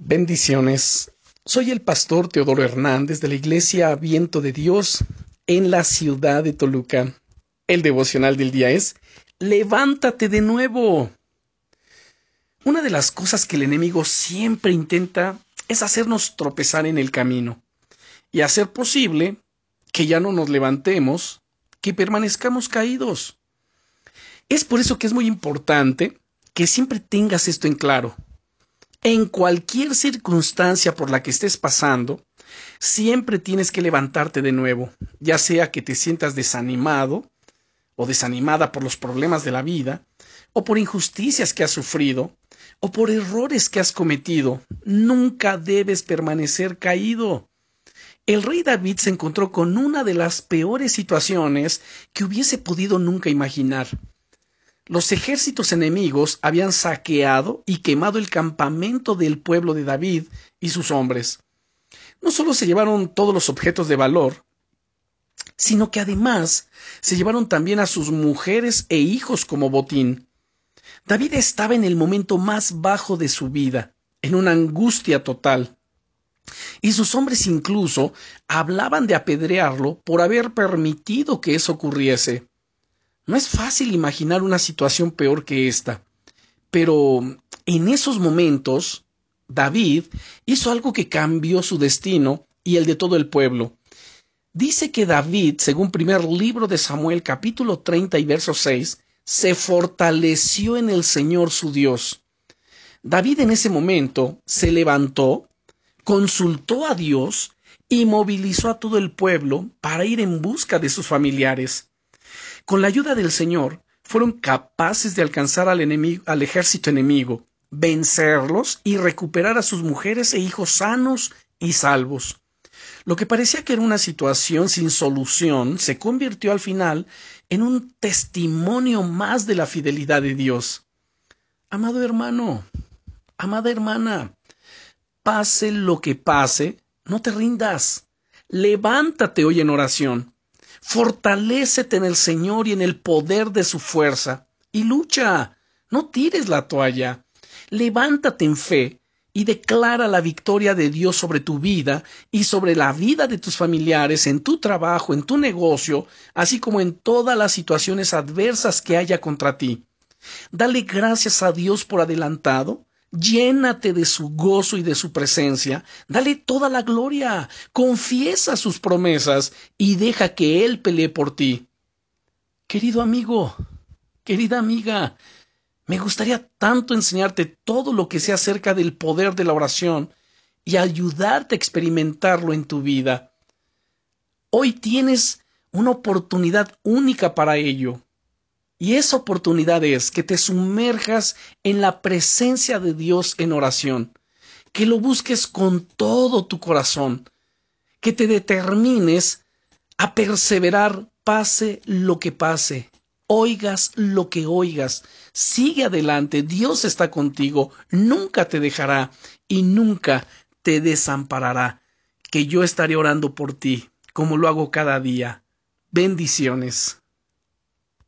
Bendiciones. Soy el pastor Teodoro Hernández de la Iglesia Viento de Dios en la ciudad de Toluca. El devocional del día es Levántate de nuevo. Una de las cosas que el enemigo siempre intenta es hacernos tropezar en el camino y hacer posible que ya no nos levantemos, que permanezcamos caídos. Es por eso que es muy importante que siempre tengas esto en claro en cualquier circunstancia por la que estés pasando, siempre tienes que levantarte de nuevo, ya sea que te sientas desanimado o desanimada por los problemas de la vida, o por injusticias que has sufrido, o por errores que has cometido. Nunca debes permanecer caído. El rey David se encontró con una de las peores situaciones que hubiese podido nunca imaginar. Los ejércitos enemigos habían saqueado y quemado el campamento del pueblo de David y sus hombres. No solo se llevaron todos los objetos de valor, sino que además se llevaron también a sus mujeres e hijos como botín. David estaba en el momento más bajo de su vida, en una angustia total. Y sus hombres incluso hablaban de apedrearlo por haber permitido que eso ocurriese. No es fácil imaginar una situación peor que esta, pero en esos momentos David hizo algo que cambió su destino y el de todo el pueblo. Dice que David, según primer libro de Samuel capítulo 30 y verso 6, se fortaleció en el Señor su Dios. David en ese momento se levantó, consultó a Dios y movilizó a todo el pueblo para ir en busca de sus familiares. Con la ayuda del Señor, fueron capaces de alcanzar al, enemigo, al ejército enemigo, vencerlos y recuperar a sus mujeres e hijos sanos y salvos. Lo que parecía que era una situación sin solución se convirtió al final en un testimonio más de la fidelidad de Dios. Amado hermano, amada hermana, pase lo que pase, no te rindas. Levántate hoy en oración. Fortalécete en el Señor y en el poder de su fuerza, y lucha. No tires la toalla. Levántate en fe y declara la victoria de Dios sobre tu vida y sobre la vida de tus familiares, en tu trabajo, en tu negocio, así como en todas las situaciones adversas que haya contra ti. Dale gracias a Dios por adelantado Llénate de su gozo y de su presencia, dale toda la gloria, confiesa sus promesas y deja que Él pelee por ti. Querido amigo, querida amiga, me gustaría tanto enseñarte todo lo que sé acerca del poder de la oración y ayudarte a experimentarlo en tu vida. Hoy tienes una oportunidad única para ello. Y esa oportunidad es que te sumerjas en la presencia de Dios en oración, que lo busques con todo tu corazón, que te determines a perseverar pase lo que pase, oigas lo que oigas, sigue adelante, Dios está contigo, nunca te dejará y nunca te desamparará, que yo estaré orando por ti, como lo hago cada día. Bendiciones.